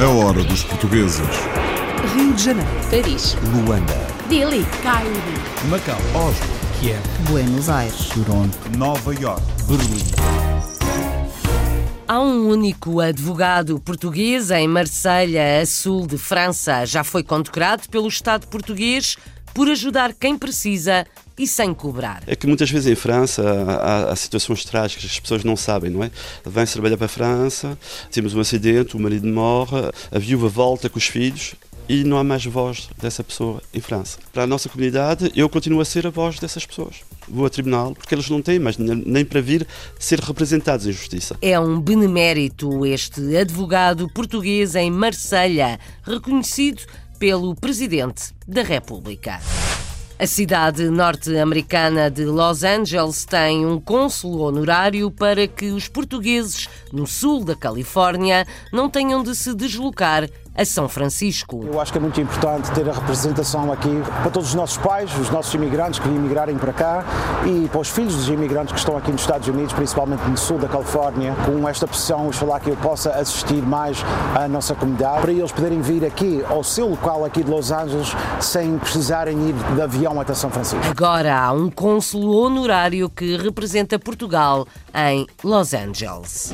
A hora dos portugueses. Rio de Janeiro. Paris. Luanda. Delhi. Cairo. Macau. Oslo. Kiev. Buenos Aires. Toronto. Nova York. Berlim. Há um único advogado português em Marselha, a sul de França. Já foi condecorado pelo Estado português por ajudar quem precisa e sem cobrar. É que muitas vezes em França há, há situações trágicas que as pessoas não sabem, não é? Vem-se trabalhar para a França, temos um acidente, o marido morre, a viúva volta com os filhos e não há mais voz dessa pessoa em França. Para a nossa comunidade, eu continuo a ser a voz dessas pessoas. Vou a tribunal porque eles não têm mais nem para vir ser representados em justiça. É um benemérito este advogado português em Marselha, reconhecido pelo Presidente da República. A cidade norte-americana de Los Angeles tem um cônsulo honorário para que os portugueses no sul da Califórnia não tenham de se deslocar a São Francisco. Eu acho que é muito importante ter a representação aqui para todos os nossos pais, os nossos imigrantes que imigrarem para cá e para os filhos dos imigrantes que estão aqui nos Estados Unidos, principalmente no sul da Califórnia, com esta pressão, falar que eu possa assistir mais à nossa comunidade, para eles poderem vir aqui ao seu local aqui de Los Angeles sem precisarem ir de avião até São Francisco. Agora há um cônsulo honorário que representa Portugal em Los Angeles.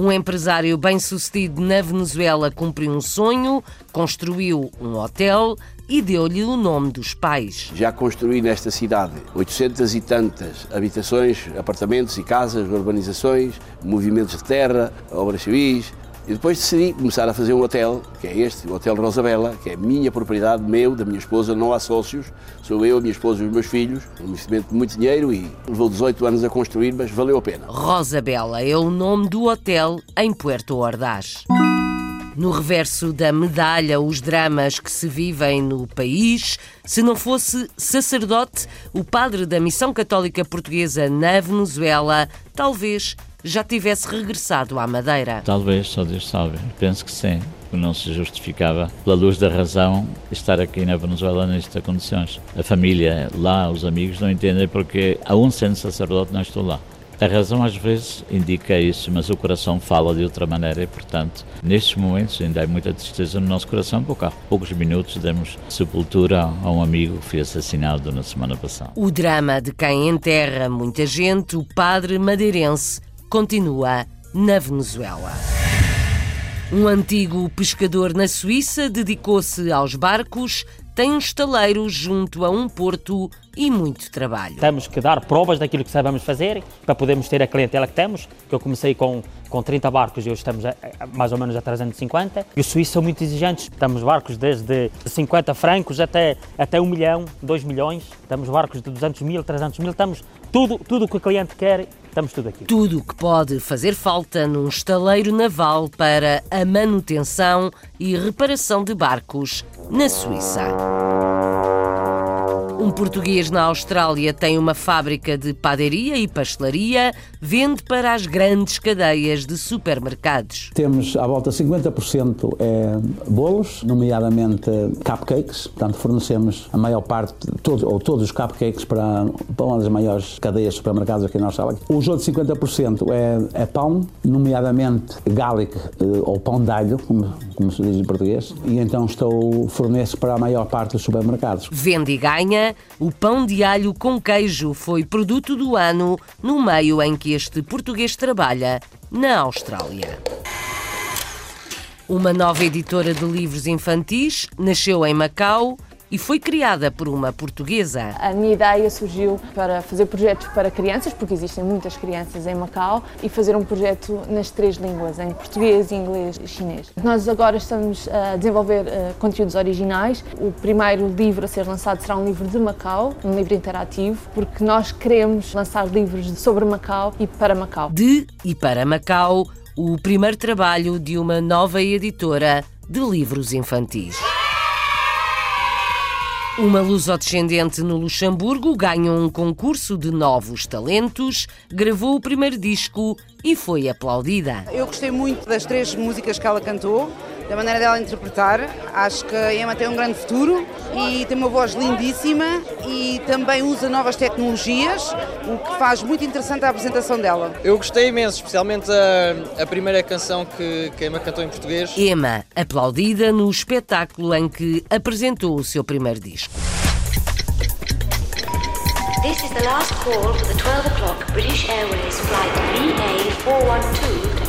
Um empresário bem-sucedido na Venezuela cumpriu um sonho, construiu um hotel e deu-lhe o nome dos pais. Já construí nesta cidade 800 e tantas habitações, apartamentos e casas, urbanizações, movimentos de terra, obras civis, e depois decidi começar a fazer um hotel, que é este, o Hotel Rosabella, que é minha propriedade, meu, da minha esposa, não há sócios, sou eu, a minha esposa e os meus filhos. Um investimento de muito dinheiro e levou 18 anos a construir, mas valeu a pena. Rosabella é o nome do hotel em Puerto Ordaz. No reverso da medalha, os dramas que se vivem no país. Se não fosse sacerdote, o padre da Missão Católica Portuguesa na Venezuela, talvez já tivesse regressado à Madeira. Talvez, só Deus sabe. Penso que sim. Não se justificava, pela luz da razão, estar aqui na Venezuela nestas condições. A família lá, os amigos, não entendem porque, a um sendo sacerdote, não estou lá. A razão às vezes indica isso, mas o coração fala de outra maneira e, portanto, nestes momentos ainda há muita tristeza no nosso coração, porque há poucos minutos demos sepultura a um amigo que foi assassinado na semana passada. O drama de quem enterra muita gente, o padre madeirense, continua na Venezuela. Um antigo pescador na Suíça dedicou-se aos barcos, tem um estaleiro junto a um porto e muito trabalho. Temos que dar provas daquilo que sabemos fazer para podermos ter a clientela que temos, eu comecei com, com 30 barcos e hoje estamos a, a, mais ou menos a 350. E os suíços são muito exigentes. Temos barcos desde 50 francos até, até 1 milhão, 2 milhões. Temos barcos de 200 mil, 300 mil. Temos tudo, tudo o que o cliente quer Estamos tudo aqui. Tudo o que pode fazer falta num estaleiro naval para a manutenção e reparação de barcos na Suíça. Um português na Austrália tem uma fábrica de padaria e pastelaria, vende para as grandes cadeias de supermercados. Temos à volta 50% é bolos, nomeadamente cupcakes, portanto fornecemos a maior parte, todo, ou todos os cupcakes para, para uma das maiores cadeias de supermercados aqui na Austrália. Os outros 50% é, é pão, nomeadamente garlic eh, ou pão de alho, como, como se diz em português, e então estou forneço para a maior parte dos supermercados. Vende e ganha o pão de alho com queijo foi produto do ano no meio em que este português trabalha na Austrália. Uma nova editora de livros infantis nasceu em Macau e foi criada por uma portuguesa. A minha ideia surgiu para fazer projetos para crianças, porque existem muitas crianças em Macau, e fazer um projeto nas três línguas, em português, inglês e chinês. Nós agora estamos a desenvolver uh, conteúdos originais. O primeiro livro a ser lançado será um livro de Macau, um livro interativo, porque nós queremos lançar livros sobre Macau e para Macau. De e para Macau, o primeiro trabalho de uma nova editora de livros infantis. Uma lusodescendente no Luxemburgo ganhou um concurso de novos talentos, gravou o primeiro disco e foi aplaudida. Eu gostei muito das três músicas que ela cantou. Da maneira dela interpretar. Acho que a Emma tem um grande futuro e tem uma voz lindíssima e também usa novas tecnologias, o que faz muito interessante a apresentação dela. Eu gostei imenso, especialmente a, a primeira canção que, que a Emma cantou em português. Emma, aplaudida no espetáculo em que apresentou o seu primeiro disco. This is the last call for the 12 o'clock British Airways flight VA412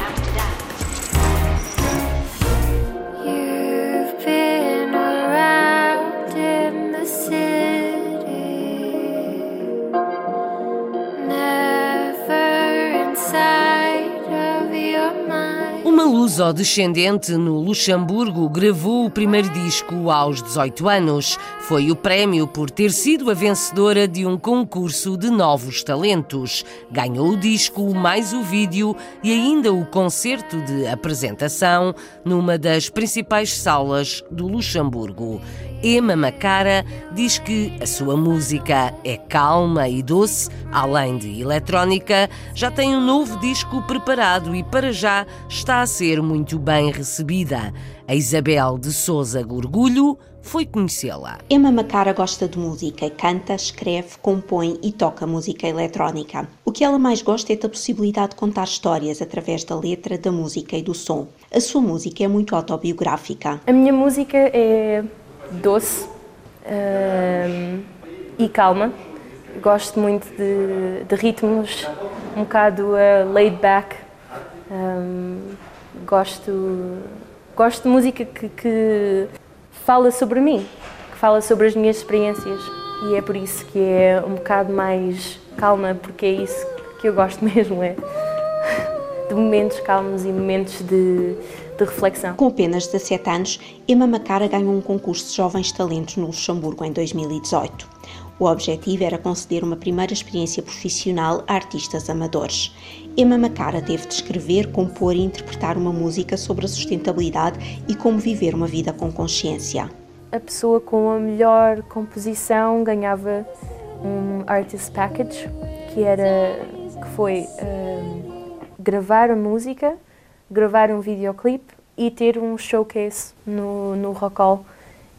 luso-descendente no Luxemburgo gravou o primeiro disco aos 18 anos. Foi o prémio por ter sido a vencedora de um concurso de novos talentos. Ganhou o disco, mais o vídeo e ainda o concerto de apresentação numa das principais salas do Luxemburgo. Emma Macara diz que a sua música é calma e doce, além de eletrónica, já tem um novo disco preparado e para já está a ser muito bem recebida. A Isabel de Souza Gorgulho foi conhecê-la. Emma Macara gosta de música, canta, escreve, compõe e toca música eletrónica. O que ela mais gosta é da possibilidade de contar histórias através da letra, da música e do som. A sua música é muito autobiográfica. A minha música é doce hum, e calma. Gosto muito de, de ritmos um bocado uh, laid back. Hum, gosto, gosto de música que, que fala sobre mim, que fala sobre as minhas experiências. E é por isso que é um bocado mais calma, porque é isso que eu gosto mesmo, é de momentos calmos e momentos de, de reflexão. Com apenas 17 anos, Emma Macara ganhou um concurso de jovens talentos no Luxemburgo em 2018. O objetivo era conceder uma primeira experiência profissional a artistas amadores. Emma Macara teve de escrever, compor e interpretar uma música sobre a sustentabilidade e como viver uma vida com consciência. A pessoa com a melhor composição ganhava um artist package, que era que foi um, gravar a música, gravar um videoclipe e ter um showcase no, no Rock Hall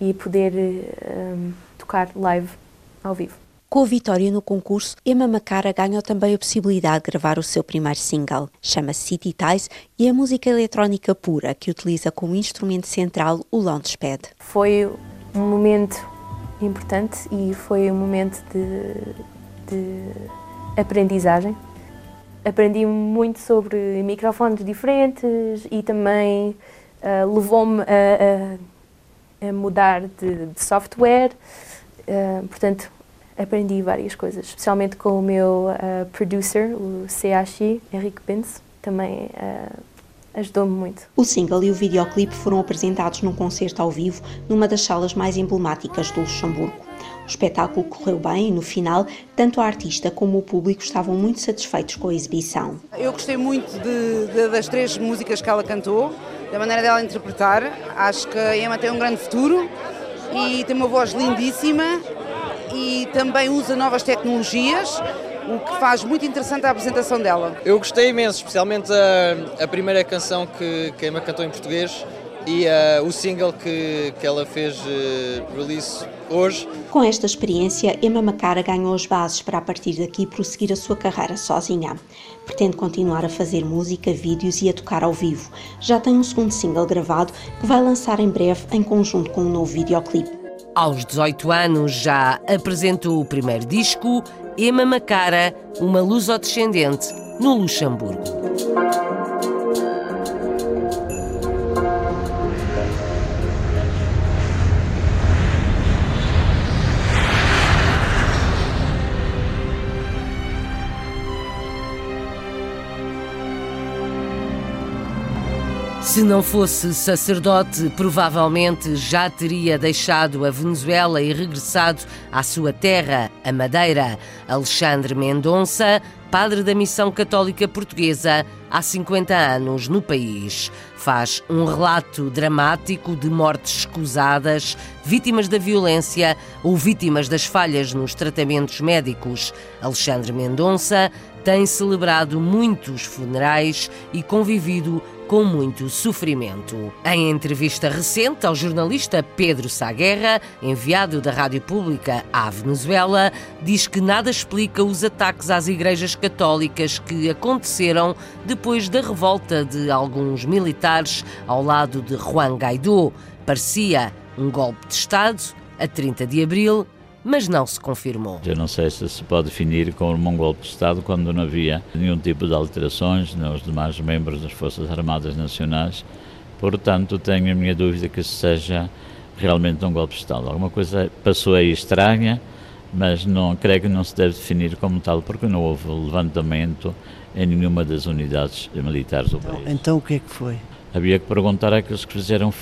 e poder um, tocar live ao vivo. Com a vitória no concurso, Emma Macara ganhou também a possibilidade de gravar o seu primeiro single. Chama-se City Ties e é música eletrónica pura que utiliza como instrumento central o Launchpad. Foi um momento importante e foi um momento de, de aprendizagem. Aprendi muito sobre microfones diferentes e também uh, levou-me a, a, a, mudar de, de software. Uh, portanto, aprendi várias coisas, especialmente com o meu uh, producer, o CHI, Henrique Benz, também uh, ajudou-me muito. O single e o videoclipe foram apresentados num concerto ao vivo numa das salas mais emblemáticas do Luxemburgo. O espetáculo correu bem e, no final, tanto a artista como o público estavam muito satisfeitos com a exibição. Eu gostei muito de, de, das três músicas que ela cantou, da maneira dela interpretar. Acho que a Emma tem um grande futuro e tem uma voz lindíssima e também usa novas tecnologias, o que faz muito interessante a apresentação dela. Eu gostei imenso, especialmente a, a primeira canção que, que a Emma cantou em português e uh, o single que, que ela fez uh, release hoje. Com esta experiência, Emma Macara ganhou as bases para a partir daqui prosseguir a sua carreira sozinha. Pretende continuar a fazer música, vídeos e a tocar ao vivo. Já tem um segundo single gravado que vai lançar em breve em conjunto com um novo videoclipe. Aos 18 anos já apresentou o primeiro disco, Emma Macara, uma luso-descendente, no Luxemburgo. Se não fosse sacerdote, provavelmente já teria deixado a Venezuela e regressado à sua terra, a Madeira. Alexandre Mendonça, padre da Missão Católica Portuguesa, há 50 anos no país. Faz um relato dramático de mortes escusadas, vítimas da violência ou vítimas das falhas nos tratamentos médicos. Alexandre Mendonça tem celebrado muitos funerais e convivido com muito sofrimento. Em entrevista recente ao jornalista Pedro Saguerra, enviado da Rádio Pública à Venezuela, diz que nada explica os ataques às igrejas católicas que aconteceram depois da revolta de alguns militares ao lado de Juan Guaidó. Parecia um golpe de Estado a 30 de abril mas não se confirmou. Eu não sei se se pode definir como um golpe de Estado quando não havia nenhum tipo de alterações nos demais membros das Forças Armadas Nacionais. Portanto, tenho a minha dúvida que isso seja realmente um golpe de Estado. Alguma coisa passou aí estranha, mas não creio que não se deve definir como tal, porque não houve levantamento em nenhuma das unidades militares do país. Então, o que é que foi? Havia que perguntar àqueles que fizeram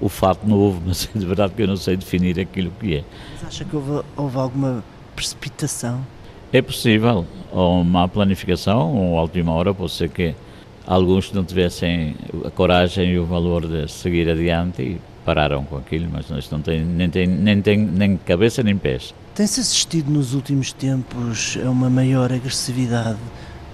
o fato não houve, mas é de verdade que eu não sei definir aquilo que é. Mas acha que houve, houve alguma precipitação? É possível, ou má planificação, ou última hora, pode ser que alguns não tivessem a coragem e o valor de seguir adiante e pararam com aquilo, mas nós não tem, nem, tem, nem tem nem cabeça nem pés. Tem-se assistido nos últimos tempos a uma maior agressividade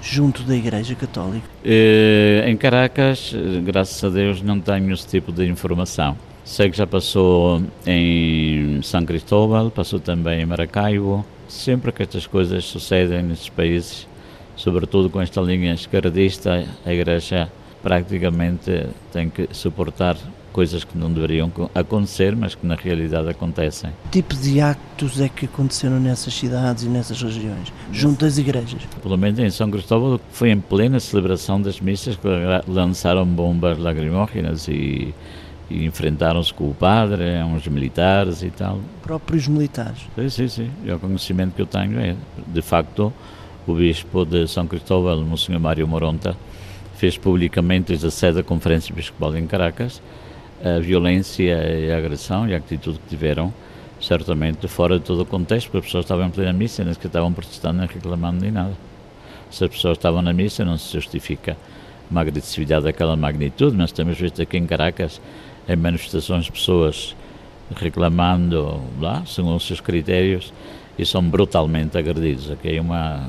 junto da Igreja Católica? Eh, em Caracas, graças a Deus, não tenho esse tipo de informação. Sei que já passou em São Cristóbal, passou também em Maracaibo. Sempre que estas coisas sucedem nesses países, sobretudo com esta linha esquerdista, a Igreja praticamente tem que suportar coisas que não deveriam acontecer, mas que na realidade acontecem. Que tipo de actos é que aconteceram nessas cidades e nessas regiões, junto às igrejas? Pelo menos em São Cristóvão foi em plena celebração das missas que lançaram bombas lacrimógenas e, e enfrentaram-se com o padre, uns militares e tal. Próprios militares? Sim, sim, sim. E o conhecimento que eu tenho é, de facto, o bispo de São Cristóvão, Monsenhor Mário Moronta, fez publicamente desde a sede da Conferência Episcopal em Caracas a violência e a agressão e a atitude que tiveram, certamente fora de todo o contexto, porque as pessoas estavam em plena missa, nem sequer estavam protestando nem reclamando nem nada. Se as pessoas estavam na missa, não se justifica uma agressividade daquela magnitude, mas temos visto aqui em Caracas, em manifestações pessoas reclamando lá, segundo os seus critérios, e são brutalmente agredidos. Aqui é uma,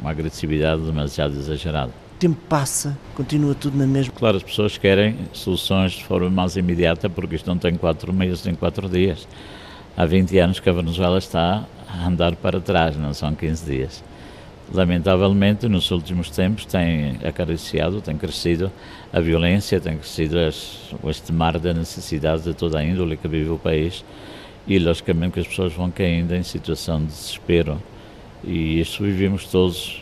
uma agressividade demasiado exagerada tempo passa, continua tudo na mesma. Claro, as pessoas querem soluções de forma mais imediata, porque isto não tem quatro meses nem quatro dias. Há 20 anos que a Venezuela está a andar para trás, não são 15 dias. Lamentavelmente, nos últimos tempos tem acariciado, tem crescido a violência, tem crescido as, este mar da necessidade de toda a índole que vive o país e, logicamente, que as pessoas vão caindo em situação de desespero. E isto vivemos todos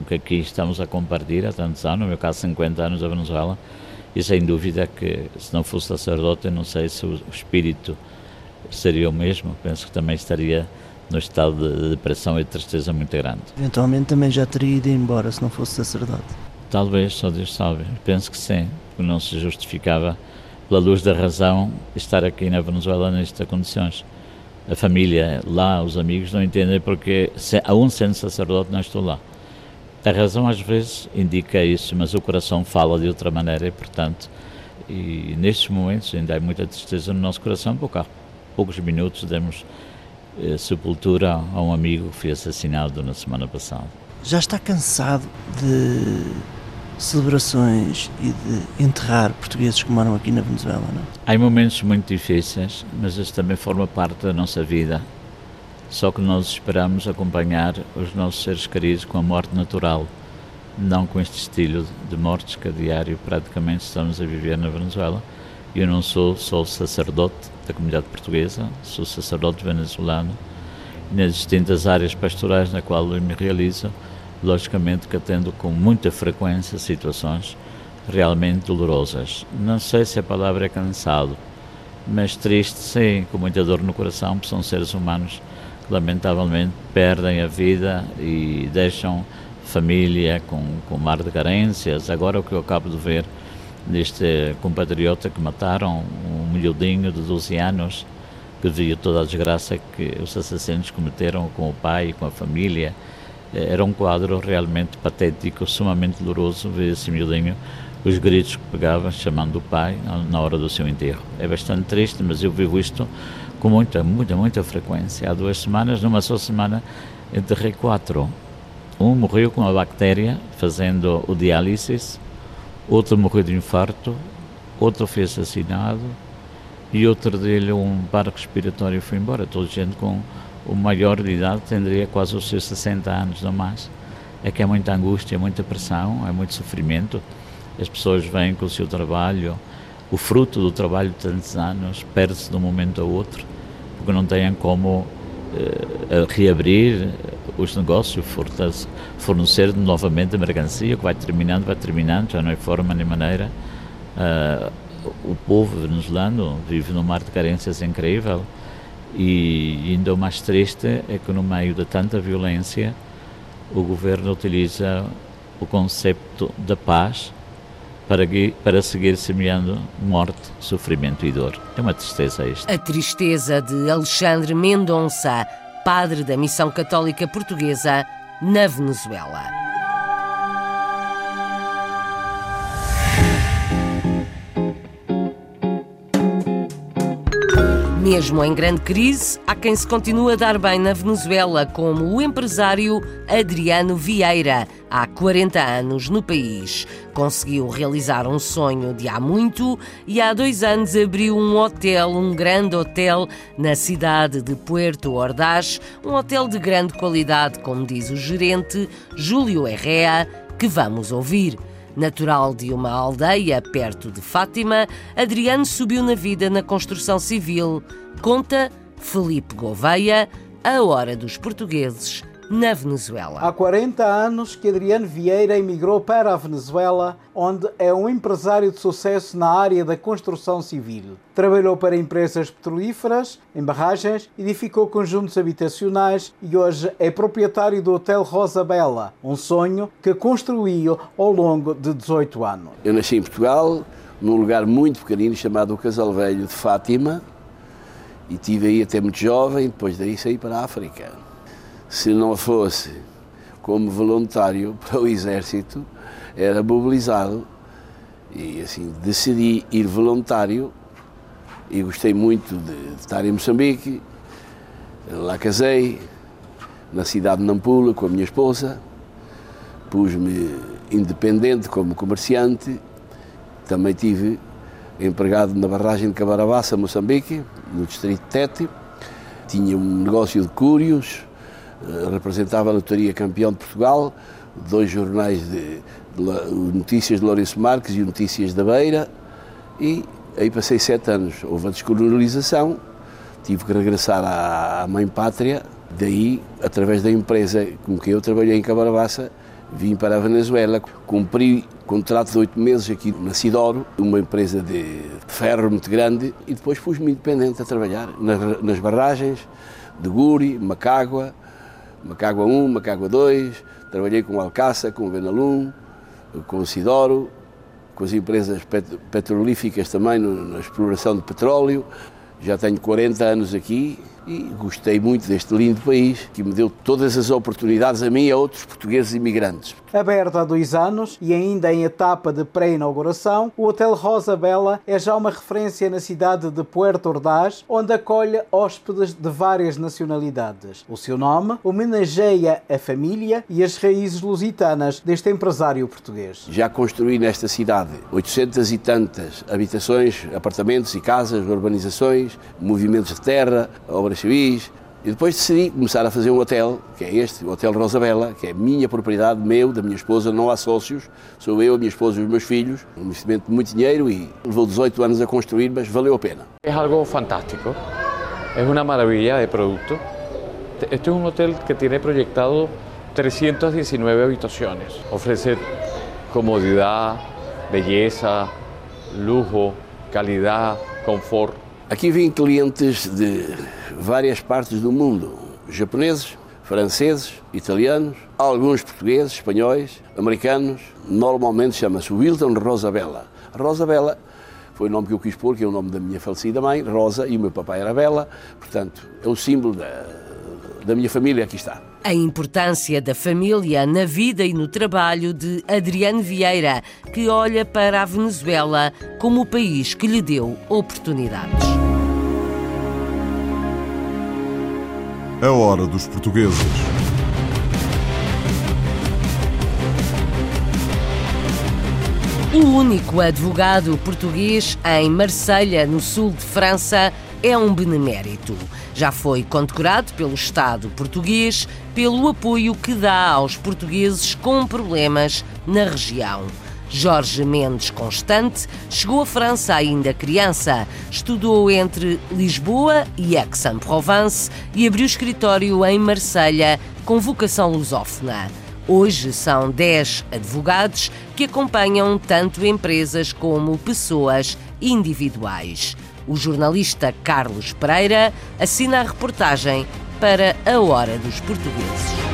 o que aqui estamos a compartilhar há tantos anos, no meu caso 50 anos da Venezuela, e sem dúvida que se não fosse sacerdote, não sei se o espírito seria o mesmo, penso que também estaria no estado de depressão e de tristeza muito grande. Eventualmente também já teria ido embora se não fosse sacerdote? Talvez, só Deus sabe. Penso que sim, porque não se justificava, pela luz da razão, estar aqui na Venezuela nestas condições. A família lá, os amigos, não entendem porque, a um sendo sacerdote, não estou lá. A razão às vezes indica isso, mas o coração fala de outra maneira e, portanto, e nestes momentos ainda há muita tristeza no nosso coração, porque há poucos minutos demos eh, sepultura a um amigo que foi assassinado na semana passada. Já está cansado de celebrações e de enterrar portugueses que moram aqui na Venezuela, não? Há momentos muito difíceis, mas isso também forma parte da nossa vida só que nós esperamos acompanhar os nossos seres queridos com a morte natural, não com este estilo de mortes que a diário praticamente estamos a viver na Venezuela. Eu não sou só sacerdote da comunidade portuguesa, sou sacerdote venezuelano. Nas distintas áreas pastorais na qual eu me realizo, logicamente que atendo com muita frequência situações realmente dolorosas. Não sei se a palavra é cansado, mas triste sim, com muita dor no coração, porque são seres humanos lamentavelmente perdem a vida e deixam família com, com mar de carências. Agora o que eu acabo de ver deste compatriota que mataram, um miudinho de 12 anos, que viu toda a desgraça que os assassinos cometeram com o pai e com a família. Era um quadro realmente patético, sumamente doloroso ver esse miudinho, os gritos que pegava chamando o pai na hora do seu enterro. É bastante triste, mas eu vivo isto com muita, muita, muita frequência. Há duas semanas, numa só semana, enterrei quatro. Um morreu com a bactéria fazendo o diálise, outro morreu de infarto, outro foi assassinado e outro dele um paro respiratório foi embora. Toda gente com o maior de idade tendria quase os seus 60 anos ou mais. É que é muita angústia, muita pressão, é muito sofrimento. As pessoas vêm com o seu trabalho, o fruto do trabalho de tantos anos perde-se de um momento a outro, porque não têm como uh, reabrir os negócios, fornecer novamente a mercancia, que vai terminando, vai terminando, já não é forma nem maneira. Uh, o povo venezuelano vive num mar de carências incrível e ainda o mais triste é que no meio de tanta violência o governo utiliza o conceito da paz para, para seguir semeando morte, sofrimento e dor. É uma tristeza isto. A tristeza de Alexandre Mendonça, padre da Missão Católica Portuguesa na Venezuela. Mesmo em grande crise, há quem se continue a dar bem na Venezuela, como o empresário Adriano Vieira, há 40 anos no país. Conseguiu realizar um sonho de há muito e há dois anos abriu um hotel, um grande hotel, na cidade de Puerto Ordaz, um hotel de grande qualidade, como diz o gerente Júlio Herrea, que vamos ouvir. Natural de uma aldeia perto de Fátima, Adriano subiu na vida na construção civil. Conta Felipe Gouveia, a hora dos portugueses na Venezuela. Há 40 anos que Adriano Vieira emigrou para a Venezuela, onde é um empresário de sucesso na área da construção civil. Trabalhou para empresas petrolíferas, em barragens, edificou conjuntos habitacionais e hoje é proprietário do Hotel Rosa Bela, um sonho que construiu ao longo de 18 anos. Eu nasci em Portugal, num lugar muito pequenino chamado o Casal Velho de Fátima, e tive aí até muito jovem, depois daí saí para a África se não fosse como voluntário para o Exército, era mobilizado e assim decidi ir voluntário e gostei muito de, estar em Moçambique. Lá casei, na cidade de Nampula, com a minha esposa. Pus-me independente como comerciante. Também tive empregado na barragem de Cabarabassa, Moçambique, no distrito de Tete. Tinha um negócio de cúrios, representava a lotaria campeão de Portugal, dois jornais de, de, Notícias de Lourenço Marques e Notícias da Beira, e aí passei sete anos. Houve a descolonização, tive que regressar à, à mãe pátria, daí, através da empresa com que eu trabalhei em Cabarabassa, vim para a Venezuela, cumpri contrato de oito meses aqui na Sidoro, uma empresa de ferro muito grande, e depois pus-me independente a trabalhar nas, nas barragens de Guri, Macágua, Macágua 1, Macágua 2, trabalhei com Alcaça, com Benalum, com Sidoro, com as empresas petrolíficas também na exploração de petróleo. Já tenho 40 anos aqui e gostei muito deste lindo país que me deu todas as oportunidades a mim e a outros portugueses imigrantes. Aberto há dois anos e ainda em etapa de pré-inauguração, o Hotel Rosa Bela é já uma referência na cidade de Puerto Ordaz, onde acolhe hóspedes de várias nacionalidades. O seu nome homenageia a família e as raízes lusitanas deste empresário português. Já construí nesta cidade 800 e tantas habitações, apartamentos e casas, urbanizações, movimentos de terra, obras civis, e depois decidi começar a fazer um hotel, que é este, o Hotel Rosabella, que é minha propriedade, meu, da minha esposa, não há sócios, sou eu, a minha esposa e os meus filhos. Um investimento de muito dinheiro e levou 18 anos a construir, mas valeu a pena. É algo fantástico, é uma maravilha de produto. Este é um hotel que tem projetado 319 habitações. Oferece comodidade, beleza, lujo, qualidade, conforto. Aqui vêm clientes de várias partes do mundo, japoneses, franceses, italianos, alguns portugueses, espanhóis, americanos. Normalmente chama-se Wilton Rosabella. Rosabella foi o nome que eu quis pôr, que é o nome da minha falecida mãe, Rosa, e o meu papai era Bela. Portanto, é o símbolo da, da minha família, aqui está. A importância da família na vida e no trabalho de Adriano Vieira, que olha para a Venezuela como o país que lhe deu oportunidades. A Hora dos Portugueses. O único advogado português em Marselha, no sul de França, é um benemérito. Já foi condecorado pelo Estado português pelo apoio que dá aos portugueses com problemas na região. Jorge Mendes Constante chegou à França ainda criança, estudou entre Lisboa e Aix-en-Provence e abriu escritório em Marselha com vocação lusófona. Hoje são 10 advogados que acompanham tanto empresas como pessoas individuais. O jornalista Carlos Pereira assina a reportagem para a Hora dos Portugueses.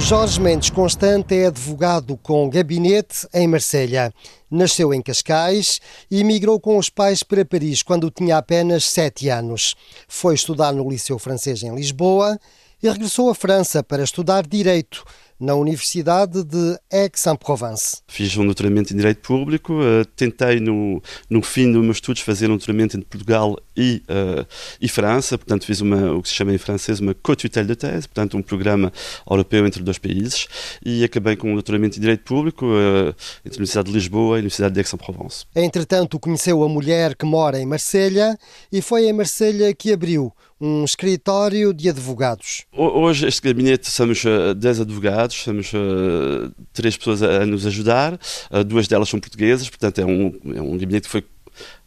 Jorge Mendes Constante é advogado com gabinete em Marselha. Nasceu em Cascais e emigrou com os pais para Paris quando tinha apenas sete anos. Foi estudar no Liceu Francês em Lisboa e regressou à França para estudar Direito na Universidade de Aix-en-Provence. Fiz um doutoramento em Direito Público, uh, tentei no, no fim dos meus estudos fazer um doutoramento entre Portugal e, uh, e França, portanto fiz uma, o que se chama em francês uma co-tutelle de thèse, portanto um programa europeu entre dois países e acabei com um doutoramento em Direito Público uh, entre a Universidade de Lisboa e a Universidade de Aix-en-Provence. Entretanto conheceu a mulher que mora em Marselha e foi em Marselha que abriu um escritório de advogados. Hoje este gabinete somos 10 advogados, somos uh, três pessoas a, nos ajudar, uh, duas delas são portuguesas, portanto é um, é um gabinete que foi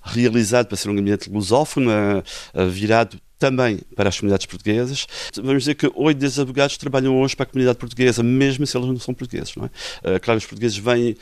realizado para ser um gabinete lusófono, uh, virado também para as comunidades portuguesas. Vamos dizer que oito desses advogados trabalham hoje para a comunidade portuguesa, mesmo se eles não são portugueses. Não é? claro, os portugueses vêm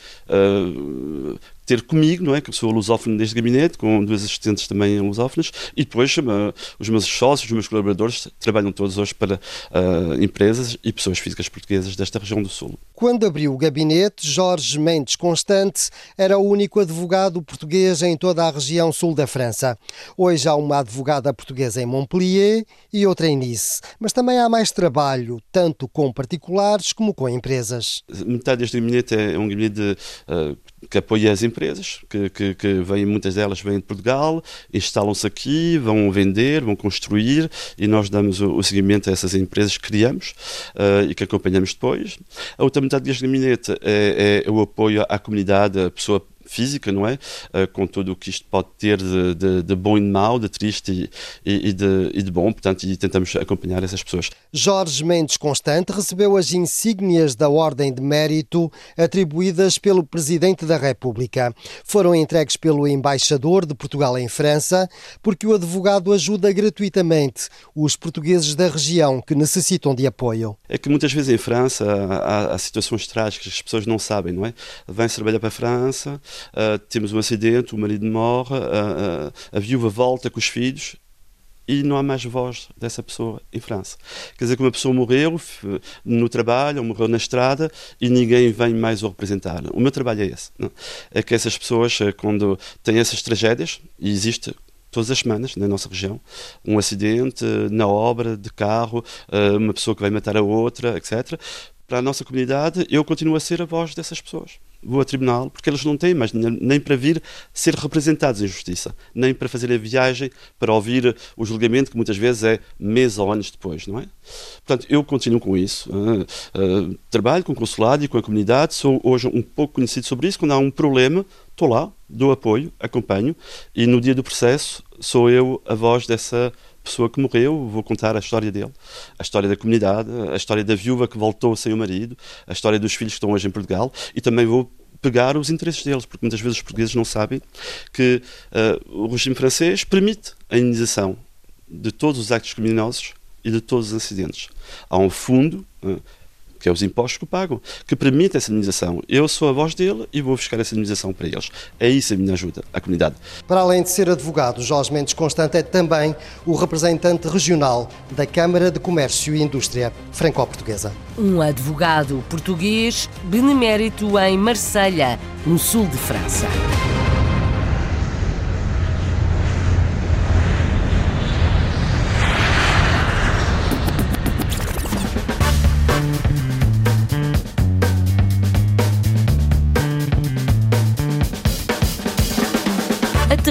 ter comigo, não é? Que eu sou lusófono deste gabinete, com duas assistentes também lusófonas, e depois uh, os meus sócios, os meus colaboradores trabalham todos hoje para uh, empresas e pessoas físicas portuguesas desta região do Sul. Quando abriu o gabinete, Jorge Mendes Constante era o único advogado português em toda a região sul da França. Hoje há uma advogada portuguesa em Montpellier e outra em Nice, mas também há mais trabalho, tanto com particulares como com empresas. Metade deste gabinete é um gabinete de, uh, que apoia as empresas, que, que, que vêm, muitas delas vêm de Portugal, instalam-se aqui, vão vender, vão construir e nós damos o, o seguimento a essas empresas que criamos uh, e que acompanhamos depois. A outra metade deste gabinete é, é o apoio à comunidade, a pessoa física, não é? Uh, com tudo o que isto pode ter de, de, de bom e de mau, de triste e, e, de, e, de, bom, portanto, e tentamos acompanhar essas pessoas. Jorge Mendes Constante recebeu as insígnias da Ordem de Mérito atribuídas pelo Presidente da República. Foram entregues pelo embaixador de Portugal em França, porque o advogado ajuda gratuitamente os portugueses da região que necessitam de apoio. É que muitas vezes em França há, há situações trágicas que as pessoas não sabem, não é? Vêm-se trabalhar para a França, Uh, temos um acidente, o marido morre, uh, a viúva volta com os filhos e não há mais voz dessa pessoa em França. Quer dizer que uma pessoa morreu no trabalho, ou morreu na estrada e ninguém vem mais o representar. O meu trabalho é esse. Não? É que essas pessoas, quando têm essas tragédias, e existe todas as semanas na nossa região, um acidente na obra de carro, uma pessoa que vai matar a outra, etc. Para a nossa comunidade, eu continuo a ser a voz dessas pessoas vou a tribunal porque eles não têm mais nem para vir ser representados em justiça, nem para fazer a viagem para ouvir o julgamento que muitas vezes é meses ou anos depois, não é? Portanto, eu continuo com isso. Uh, uh, trabalho com o consulado e com a comunidade, sou hoje um pouco conhecido sobre isso. Quando há um problema, estou lá, dou apoio, acompanho e no dia do processo sou eu a voz dessa pessoa que morreu, vou contar a história dele, a história da comunidade, a história da viúva que voltou sem o marido, a história dos filhos que estão hoje em Portugal e também vou pegar os interesses deles, porque muitas vezes os portugueses não sabem que uh, o regime francês permite a indenização de todos os actos criminosos e de todos os acidentes. Há um fundo uh, que é os impostos que pagam, que permite essa indenização. Eu sou a voz dele e vou buscar essa indenização para eles. É isso a minha ajuda à comunidade. Para além de ser advogado, Jorge Mendes Constante é também o representante regional da Câmara de Comércio e Indústria Franco-Portuguesa. Um advogado português benemérito em Marselha, no sul de França.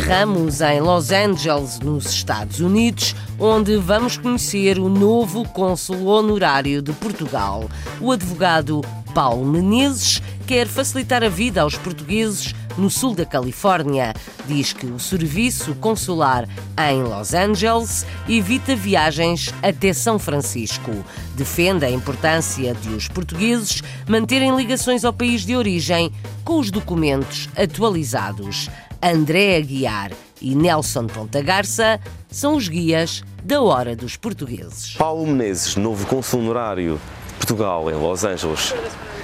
Aterramos em Los Angeles, nos Estados Unidos, onde vamos conhecer o novo cônsul honorário de Portugal, o advogado Paulo Menezes, quer facilitar a vida aos portugueses no sul da Califórnia. Diz que o serviço consular em Los Angeles evita viagens até São Francisco. Defende a importância de os portugueses manterem ligações ao país de origem com os documentos atualizados. André Aguiar e Nelson Ponta Garça são os guias da Hora dos Portugueses. Paulo Menezes, novo cônsul honorário de Portugal em Los Angeles.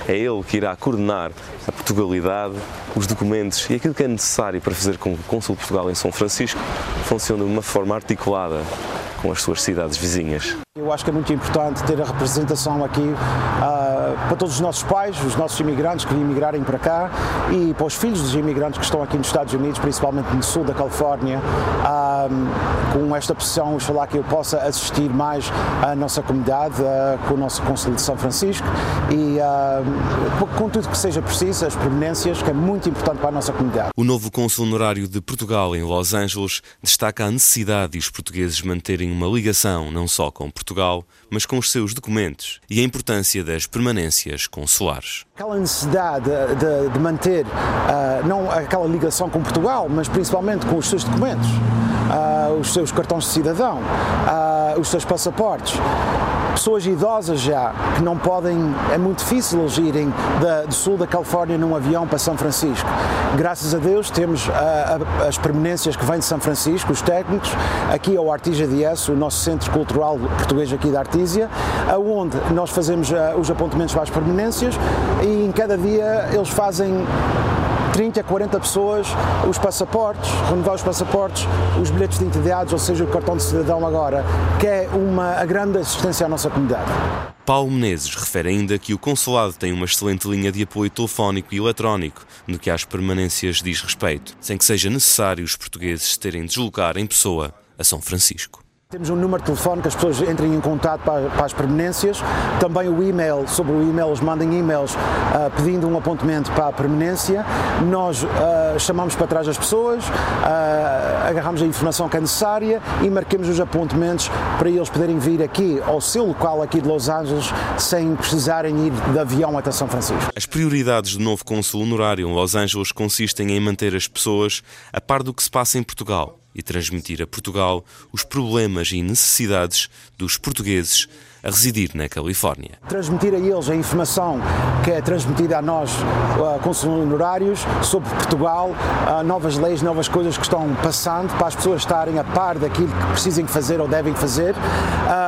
É ele que irá coordenar a Portugalidade, os documentos e aquilo que é necessário para fazer com que o Cônsul de Portugal em São Francisco funcione de uma forma articulada com as suas cidades vizinhas. Eu acho que é muito importante ter a representação aqui uh, para todos os nossos pais, os nossos imigrantes que emigrarem para cá e para os filhos dos imigrantes que estão aqui nos Estados Unidos, principalmente no sul da Califórnia, uh, com esta pressão, falar que eu possa assistir mais à nossa comunidade, uh, com o nosso Conselho de São Francisco e com tudo que seja preciso, as prominências, que é muito importante para a nossa comunidade. O novo cônsul honorário de Portugal em Los Angeles destaca a necessidade de os portugueses manterem uma ligação não só com Portugal, mas com os seus documentos e a importância das permanências consulares. Aquela necessidade de, de, de manter uh, não aquela ligação com Portugal, mas principalmente com os seus documentos, uh, os seus cartões de cidadão, uh, os seus passaportes pessoas idosas já que não podem, é muito difícil eles irem da, do sul da Califórnia num avião para São Francisco. Graças a Deus temos a, a, as permanências que vêm de São Francisco, os técnicos, aqui ao Artisia DS, o nosso centro cultural português aqui da Artísia, onde nós fazemos uh, os apontamentos para as permanências e em cada dia eles fazem 30, 40 pessoas, os passaportes, renovar os passaportes, os bilhetes de identidades, ou seja, o cartão de cidadão agora, que é uma a grande assistência à nossa comunidade. Paulo Menezes refere ainda que o consulado tem uma excelente linha de apoio telefónico e eletrónico no que às permanências diz respeito, sem que seja necessário os portugueses terem de deslocar em pessoa a São Francisco. Temos um número de telefone que as pessoas entrem em contato para, para, as permanências. Também o e-mail, sobre o e-mail, eles mandem e-mails uh, pedindo um apontamento para a permanência. Nós uh, chamamos para trás as pessoas, uh, agarramos a informação que é necessária e marquemos os apontamentos para eles poderem vir aqui ao seu local aqui de Los Angeles sem precisarem ir de avião até São Francisco. As prioridades do novo consul honorário em Los Angeles consistem em manter as pessoas a par do que se passa em Portugal e transmitir a Portugal os problemas e necessidades dos portugueses a residir na Califórnia. Transmitir a eles a informação que é transmitida a nós, uh, consulos honorários, sobre Portugal, uh, novas leis, novas coisas que estão passando, para as pessoas estarem a par daquilo que precisem fazer ou devem fazer. Uh,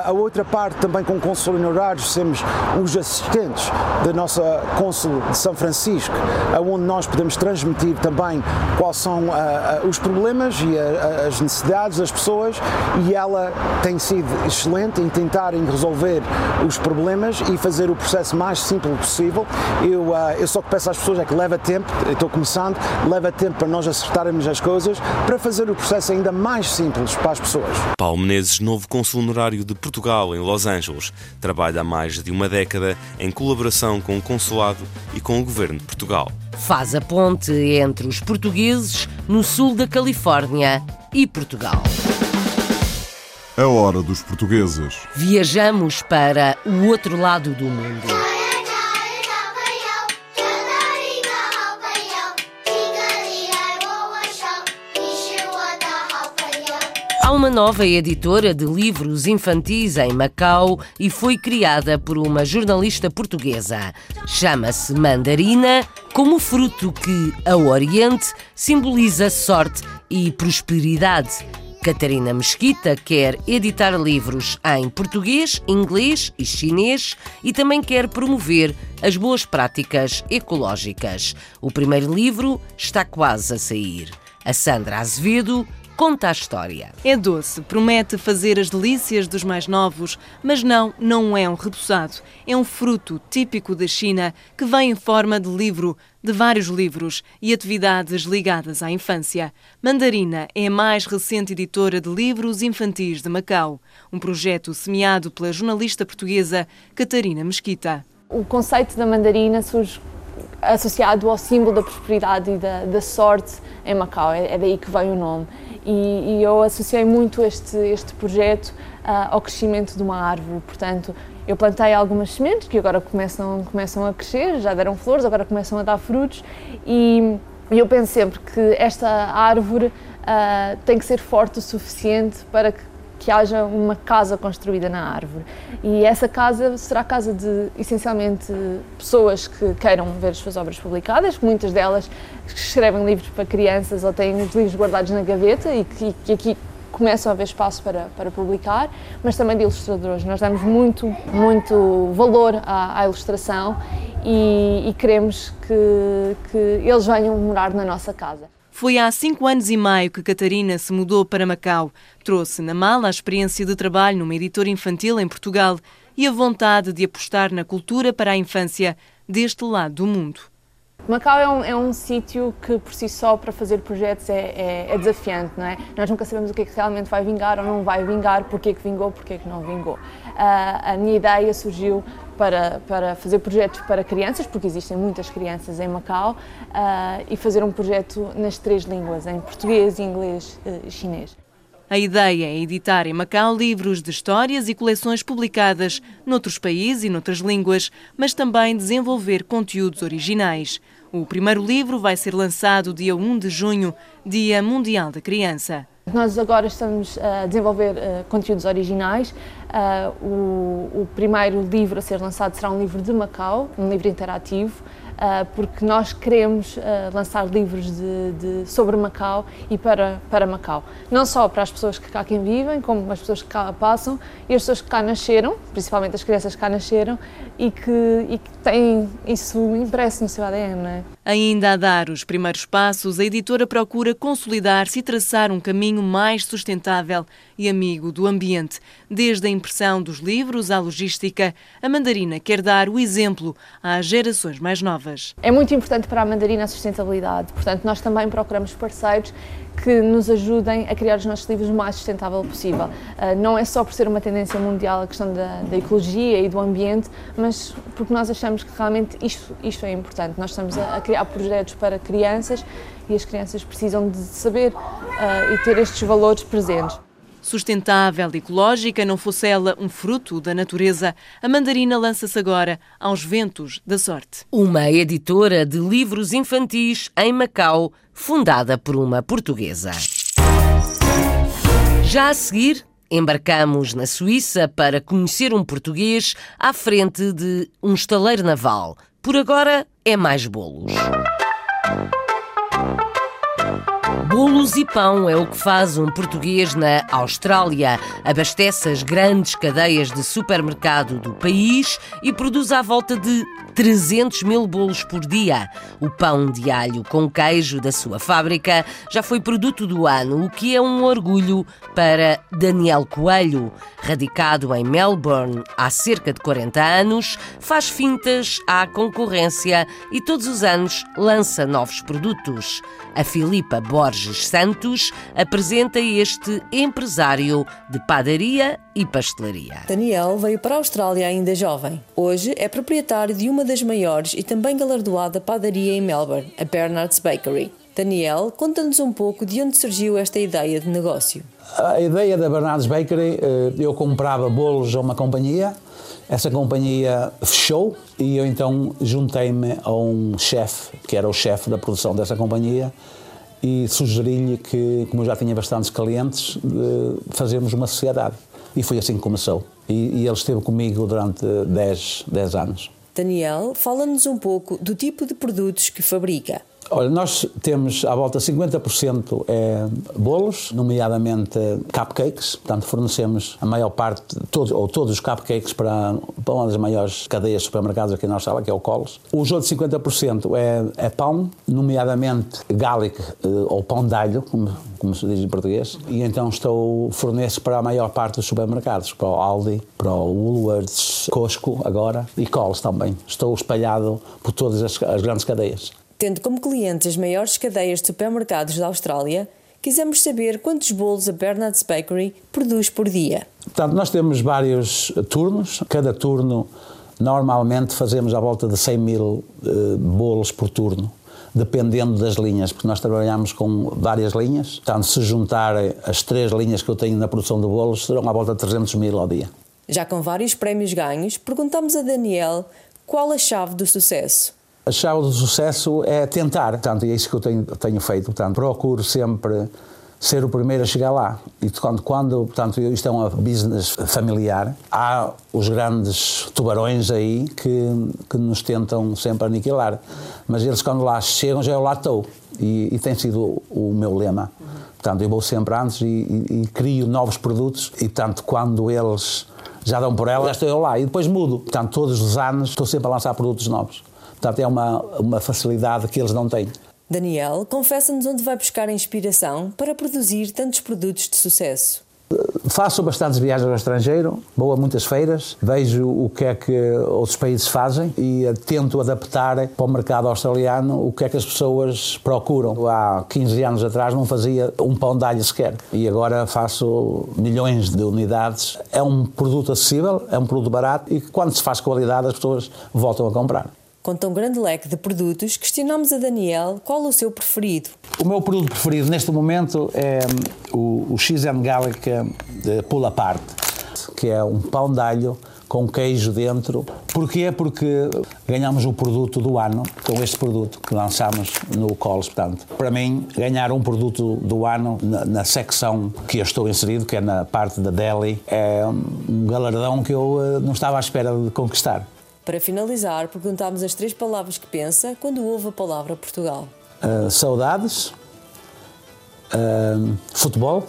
a outra parte, também com consulos honorários, somos os assistentes da nossa Cônsul de São Francisco, onde nós podemos transmitir também quais são os problemas e as necessidades das pessoas e ela tem sido excelente em tentarem resolver resolver os problemas e fazer o processo mais simples possível. Eu, uh, eu só que peço às pessoas é que leva tempo, estou começando, leva tempo para nós acertarmos as coisas, para fazer o processo ainda mais simples para as pessoas. Paulo Menezes, novo consul honorário de Portugal em Los Angeles, trabalha há mais de uma década em colaboração com o consulado e com o governo de Portugal. Faz a ponte entre os portugueses no sul da Califórnia e Portugal. A hora dos portugueses. Viajamos para o outro lado do mundo. Há uma nova editora de livros infantis em Macau e foi criada por uma jornalista portuguesa. Chama-se Mandarina, como fruto que, ao Oriente, simboliza sorte e prosperidade. Catarina Mesquita quer editar livros em português, inglês e chinês e também quer promover as boas práticas ecológicas. O primeiro livro está quase a sair. A Sandra Azevedo conta a história. É doce, promete fazer as delícias dos mais novos, mas não, não é um repousado. É um fruto típico da China que vem em forma de livro, de vários livros e atividades ligadas à infância. Mandarina é a mais recente editora de livros infantis de Macau, um projeto semeado pela jornalista portuguesa Catarina Mesquita. O conceito da mandarina surge associado ao símbolo da prosperidade e da, da sorte em Macau, é, é, daí que vem o nome. E, e eu associei muito este, este projeto uh, ao crescimento de uma árvore, portanto, eu plantei algumas sementes que agora começam, começam a crescer, já deram flores, agora começam a dar frutos. E eu penso sempre que esta árvore uh, tem que ser forte o suficiente para que que haja uma casa construída na árvore. E essa casa será casa de, essencialmente, pessoas que queiram ver as suas obras publicadas, muitas delas escrevem livros para crianças ou têm os livros guardados na gaveta e que, que aqui começam a haver espaço para, para publicar, mas também de ilustradores. Nós damos muito, muito valor à, à ilustração e, e queremos que, que eles venham morar na nossa casa. Foi há cinco anos e meio que Catarina se mudou para Macau. Trouxe na mala a experiência de trabalho numa editora infantil em Portugal e a vontade de apostar na cultura para a infância deste lado do mundo. Macau é um, é um sítio que, por si só, para fazer projetos é, é, é, desafiante, não é? Nós nunca sabemos o que é que realmente vai vingar ou não vai vingar, porque é que vingou, porque é que não vingou. Uh, a minha ideia surgiu para, para fazer projetos para crianças, porque existem muitas crianças em Macau, uh, e fazer um projeto nas três línguas, em português, inglês uh, e chinês. A ideia é editar em Macau livros de histórias e coleções publicadas noutros países e noutras línguas, mas também desenvolver conteúdos originais. O primeiro livro vai ser lançado dia 1 de junho, Dia Mundial da Criança. Nós agora estamos a desenvolver conteúdos originais. Uh, o, o, primeiro livro a ser lançado será um livro de Macau, um livro interativo, uh, porque nós queremos lançar livros de, de, sobre Macau e para, para Macau. Não só para as pessoas que cá quem vivem, como as pessoas que cá passam e as pessoas que cá nasceram, principalmente as crianças que cá nasceram e que, e que têm isso impresso no seu ADN. Não é? Ainda a dar os primeiros passos, a editora procura consolidar-se e traçar um caminho mais sustentável e amigo do ambiente. Desde a impressão dos livros à logística, a Mandarina quer dar o exemplo às gerações mais novas. É muito importante para a Mandarina a sustentabilidade, portanto, nós também procuramos parceiros que nos ajudem a criar os nossos livros o mais sustentável possível. Uh, não é só por ser uma tendência mundial a questão da, da, ecologia e do ambiente, mas porque nós achamos que realmente isto, isto é importante. Nós estamos a, a criar projetos para crianças e as crianças precisam de saber uh, e ter estes valores presentes. Sustentável e ecológica, não fosse ela um fruto da natureza, a mandarina lança-se agora aos ventos da sorte. Uma editora de livros infantis em Macau, fundada por uma portuguesa. Já a seguir, embarcamos na Suíça para conhecer um português à frente de um estaleiro naval. Por agora é mais bolos. Bolos e pão é o que faz um português na Austrália. Abastece as grandes cadeias de supermercado do país e produz à volta de 300 mil bolos por dia. O pão de alho com queijo da sua fábrica já foi produto do ano, o que é um orgulho para Daniel Coelho. Radicado em Melbourne há cerca de 40 anos, faz fintas à concorrência e todos os anos lança novos produtos. A Filipa Borges Santos apresenta este empresário de padaria e pastelaria. Daniel veio para a Austrália ainda jovem. Hoje é proprietário de uma das maiores e também galardoada padaria em Melbourne, a Bernard's Bakery. Daniel, conta-nos um pouco de onde surgiu esta ideia de negócio. A ideia da Bernard's Bakery, eh, eu comprava bolos a uma companhia, essa companhia fechou e eu então juntei-me a um chefe, que era o chefe da produção dessa companhia, e sugeri-lhe que, como eu já tinha bastantes clientes, fazermos uma sociedade. E foi assim que começou. E, e ele esteve comigo durante 10, 10 anos. Daniel, fala-nos um pouco do tipo de produtos que fabrica. Olha, nós temos à volta 50% é bolos, nomeadamente cupcakes, portanto fornecemos a maior parte, todos, ou todos os cupcakes para, para uma das maiores cadeias de supermercados aqui na Austrália, que é o Coles. Os outros 50% é, é pão, nomeadamente garlic eh, ou pão de alho, como, como se diz em português, e então estou forneço para a maior parte dos supermercados, para o Aldi, para o Woolworths, Costco agora e Coles também. Estou espalhado por todas as, as grandes cadeias. Tendo como clientes as maiores cadeias de supermercados da Austrália, quisemos saber quantos bolos a Bernard's Bakery produz por dia. Portanto, nós temos vários turnos, cada turno Normalmente fazemos à volta de 100 mil uh, bolos por turno, dependendo das linhas, porque nós trabalhamos com várias linhas. Portanto, se juntar as três linhas que eu tenho na produção de bolos, serão à volta de 300 mil ao dia. Já com vários prémios ganhos, perguntamos a Daniel qual a chave do sucesso. A chave do sucesso é tentar, portanto, e é isso que eu tenho, tenho feito. Portanto, procuro sempre ser o primeiro a chegar lá. E quando, quando portanto, isto é um business familiar, há os grandes tubarões aí que, que nos tentam sempre aniquilar. Mas eles, quando lá chegam, já eu lá estou. E, e tem sido o, o meu lema. Portanto, eu vou sempre antes e, e, e crio novos produtos. E, tanto quando eles já dão por ela, já estou eu lá. E depois mudo. Portanto, todos os anos estou sempre a lançar produtos novos. Portanto, é uma, uma facilidade que eles não têm. Daniel confessa-nos onde vai buscar inspiração para produzir tantos produtos de sucesso. Faço bastantes viagens ao estrangeiro, vou a muitas feiras, vejo o que é que outros países fazem e tento adaptar para o mercado australiano o que é que as pessoas procuram. Há 15 anos atrás não fazia um pão de alho sequer e agora faço milhões de unidades. É um produto acessível, é um produto barato e quando se faz qualidade as pessoas voltam a comprar. Com tão grande leque de produtos, questionamos a Daniel qual o seu preferido. O meu produto preferido neste momento é hum, o, o XM Gallica de Pull Apart, que é um pão de alho com queijo dentro. Porquê? Porque ganhamos o produto do ano com este produto que lançamos no Coles. Portanto, para mim, ganhar um produto do ano na, na, secção que eu estou inserido, que é na parte da deli, é um galardão que eu não estava à espera de conquistar. Para finalizar, perguntámos as três palavras que pensa quando ouve a palavra Portugal. Uh, saudades, uh, futebol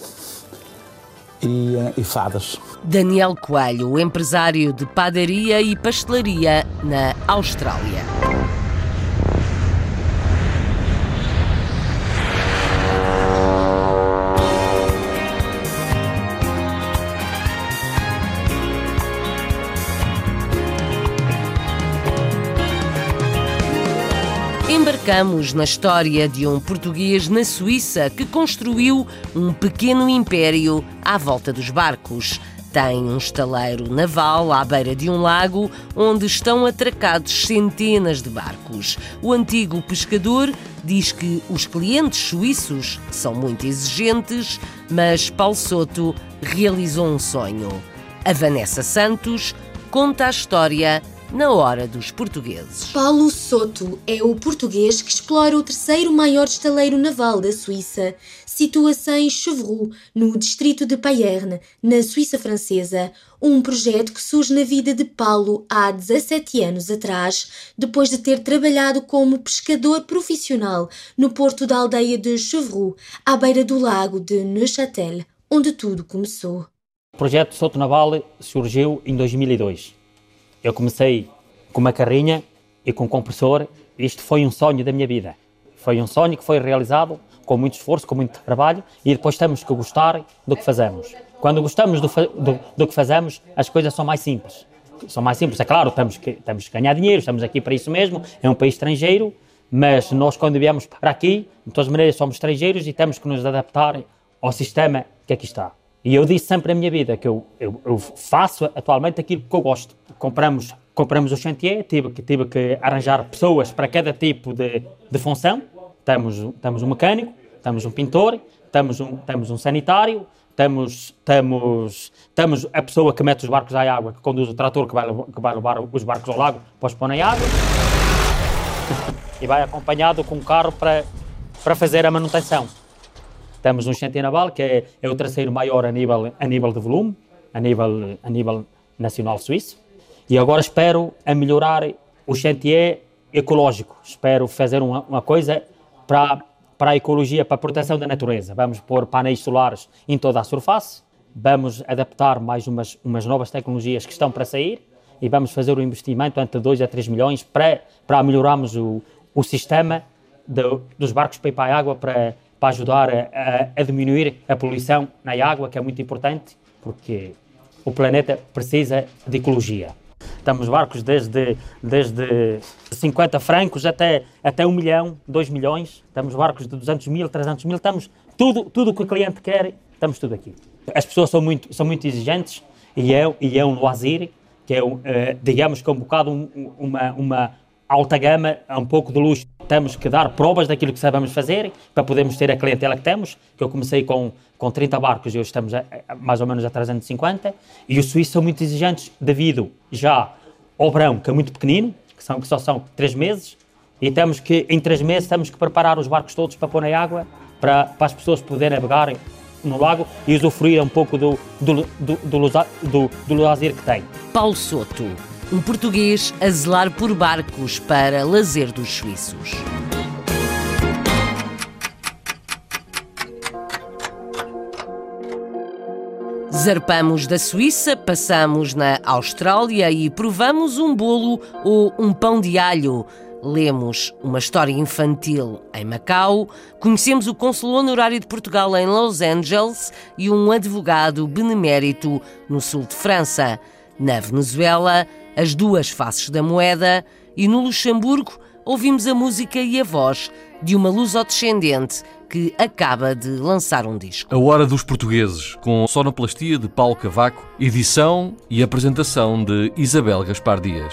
e, uh, e fadas. Daniel Coelho, empresário de padaria e pastelaria na Austrália. Embarcamos na história de um português na Suíça que construiu um pequeno império à volta dos barcos. Tem um estaleiro naval à beira de um lago onde estão atracados centenas de barcos. O antigo pescador diz que os clientes suíços são muito exigentes, mas Paulo Soto realizou um sonho. A Vanessa Santos conta a história na hora dos portugueses. Paulo Soto é o português que explora o terceiro maior estaleiro naval da Suíça. Situa-se em Chevroux, no distrito de Payerne, na Suíça francesa. Um projeto que surge na vida de Paulo há 17 anos atrás, depois de ter trabalhado como pescador profissional no porto da aldeia de Chevroux, à beira do lago de Neuchâtel, onde tudo começou. O projeto Soto Naval surgiu em 2002 eu comecei com uma carrinha e com um compressor. Isto foi um sonho da minha vida. Foi um sonho que foi realizado com muito esforço, com muito trabalho e depois temos que gostar do que fazemos. Quando gostamos do, do, do que fazemos, as coisas são mais simples. São mais simples. É claro, temos que, temos que ganhar dinheiro, estamos aqui para isso mesmo, é um país estrangeiro, mas nós, quando viemos para aqui, de todas as maneiras, somos estrangeiros e temos que nos adaptar ao sistema que aqui está. E eu disse sempre na minha vida que eu, eu, eu faço atualmente aquilo que eu gosto. Compramos, compramos o chantier, tive que, tive que arranjar pessoas para cada tipo de, de função. Temos, temos um mecânico, temos um pintor, temos um, temos um sanitário, temos, temos, temos a pessoa que mete os barcos à água, que conduz o trator que vai, que vai levar os barcos ao lago para os pôr na água. E vai acompanhado com um carro para, para fazer a manutenção. Um chantier naval que é, é, o terceiro maior a nível, a nível de volume, a nível, a nível nacional suíço. E agora espero a melhorar o chantier ecológico. Espero fazer uma, uma coisa para, para a ecologia, para a proteção da natureza. Vamos pôr painéis solares em toda a surface, vamos adaptar mais umas, umas novas tecnologias que estão para sair e vamos fazer um investimento entre 2 a 3 milhões para, para melhorarmos o, o sistema dos barcos para ir para a água para para ajudar a, a, diminuir a poluição na água, que é muito importante, porque o planeta precisa de ecologia. Temos barcos desde, desde 50 francos até, até 1 milhão, 2 milhões. Temos barcos de 200 mil, 300 mil. Estamos tudo, tudo o que o cliente quer, estamos tudo aqui. As pessoas são muito, são muito exigentes e é, e é um lazer que é, uh, digamos que é um bocado um, uma, uma alta gama, um pouco de luxo. Temos que dar provas daquilo que sabemos fazer para podermos ter a clientela que temos, que eu comecei com, com 30 barcos e hoje estamos a, a, mais ou menos a 350. E os suíços são muito exigentes devido já ao verão, que é muito pequenino, que, são, que só são 3 meses, e temos que, em 3 meses, temos que preparar os barcos todos para pôr na água, para, para as pessoas poderem navegar no lago e usufruir um pouco do, do, do, do, do, do lazer que tem. Paulo Soto, um português a zelar por barcos para lazer dos suíços. Zarpamos da Suíça, passamos na Austrália e provamos um bolo ou um pão de alho lemos uma história infantil em Macau, conhecemos o cônsul honorário de Portugal em Los Angeles e um advogado benemérito no sul de França. Na Venezuela, as duas faces da moeda e no Luxemburgo ouvimos a música e a voz de uma luso-descendente que acaba de lançar um disco. A Hora dos Portugueses, com sonoplastia de Paulo Cavaco, edição e apresentação de Isabel Gaspar Dias.